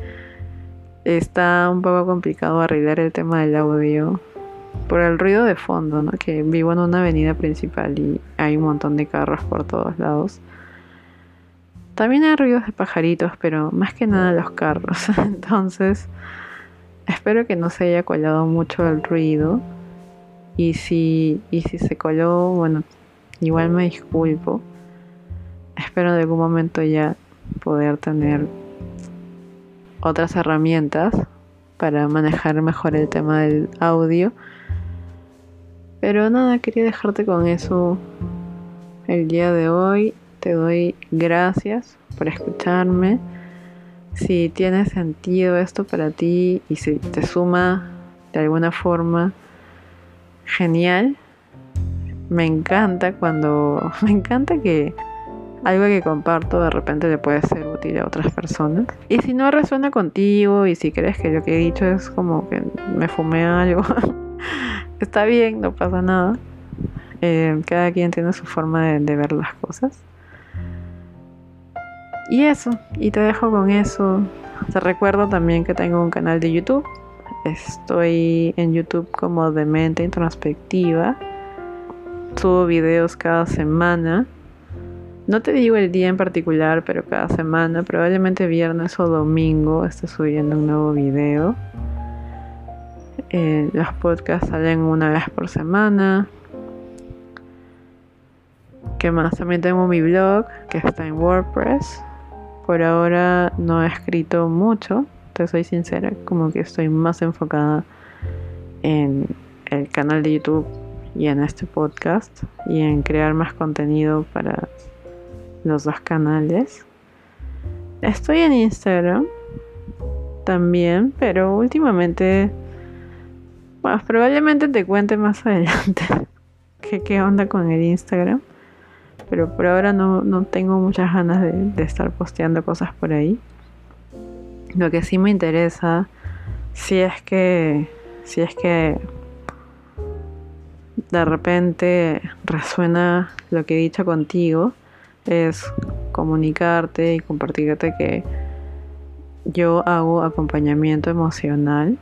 está un poco complicado arreglar el tema del audio por el ruido de fondo, ¿no? Que vivo en una avenida principal y hay un montón de carros por todos lados. También hay ruidos de pajaritos, pero más que nada los carros. Entonces, espero que no se haya colado mucho el ruido. Y si, y si se coló, bueno, igual me disculpo. Espero en algún momento ya poder tener otras herramientas para manejar mejor el tema del audio. Pero nada, quería dejarte con eso el día de hoy. Te doy gracias por escucharme. Si tiene sentido esto para ti y si te suma de alguna forma, genial. Me encanta cuando... Me encanta que algo que comparto de repente le puede ser útil a otras personas. Y si no resuena contigo y si crees que lo que he dicho es como que me fumé algo, está bien, no pasa nada. Eh, cada quien tiene su forma de, ver las cosas. Y eso, y te dejo con eso. Te recuerdo también que tengo un canal de YouTube. Estoy en YouTube como de mente introspectiva. Subo videos cada semana. No te digo el día en particular, pero cada semana, probablemente viernes o domingo, estoy subiendo un nuevo video. Eh, los podcasts salen una vez por semana. ¿Qué más? También tengo mi blog que está en WordPress. Por ahora no he escrito mucho, te soy sincera, como que estoy más enfocada en el canal de YouTube y en este podcast y en crear más contenido para los dos canales. Estoy en Instagram también, pero últimamente, bueno, probablemente te cuente más adelante que qué onda con el Instagram. Pero por ahora no, tengo muchas ganas de, de estar posteando cosas por ahí. Lo que sí me interesa, si es que, si es que de repente resuena lo que he dicho contigo, es comunicarte y compartirte que yo hago acompañamiento emocional.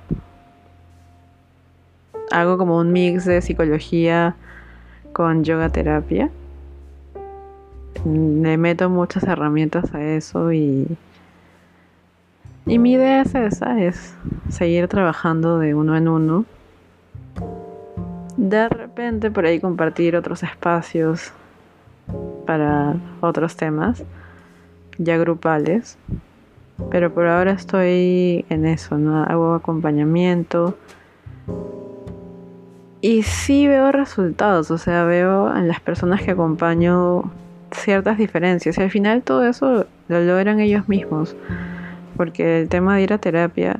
Hago como un mix de psicología con yoga terapia. Le meto muchas herramientas a eso y, y mi idea es esa, es seguir trabajando de uno en uno. De repente por ahí compartir otros espacios para otros temas ya grupales. Pero por ahora estoy en eso, ¿no? Hago acompañamiento. Y sí veo resultados, o sea, veo en las personas que acompaño ciertas diferencias. Y al final todo eso lo logran ellos mismos. Porque el tema de ir a terapia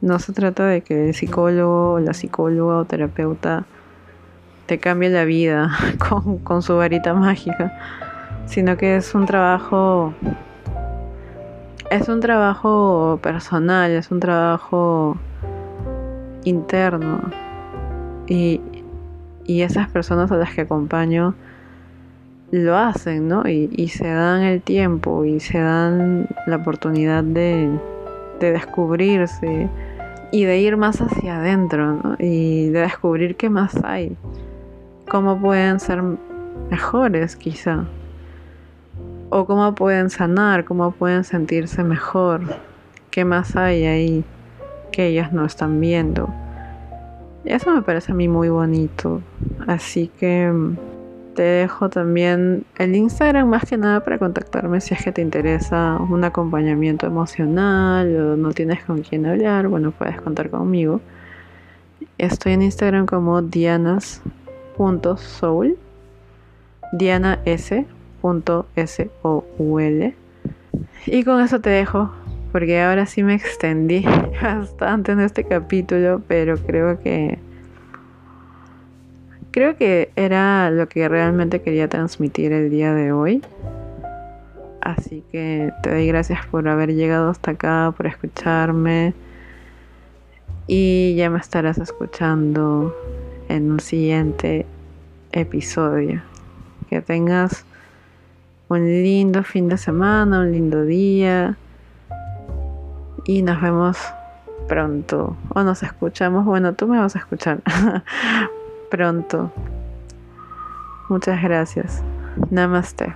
no se trata de que el psicólogo, la psicóloga o terapeuta te cambie la vida con, con su varita mágica sino que es un trabajo es un trabajo personal, es un trabajo interno y, y esas personas a las que acompaño lo hacen, ¿no? Y, se dan el tiempo y se dan la oportunidad de, de descubrirse y de ir más hacia adentro, ¿no? Y de descubrir qué más hay, cómo pueden ser mejores quizá o cómo pueden sanar, cómo pueden sentirse mejor, qué más hay ahí que ellas no están viendo. Eso me parece a mí muy bonito. Así que mm, te dejo también el Instagram más que nada para contactarme si es que te interesa un acompañamiento emocional o no tienes con quién hablar, bueno, puedes contar conmigo. Estoy en Instagram como dianas.soul, Diana. Y con eso te dejo, porque ahora sí me extendí bastante en este capítulo, pero creo que creo que era lo que realmente quería transmitir el día de hoy. Así que te doy gracias por haber llegado hasta acá, por escucharme. Y ya me estarás escuchando en un siguiente episodio. Que tengas un lindo fin de semana, un lindo día. Y nos vemos pronto. O nos escuchamos. Bueno, tú me vas a escuchar pronto. Muchas gracias. Namaste.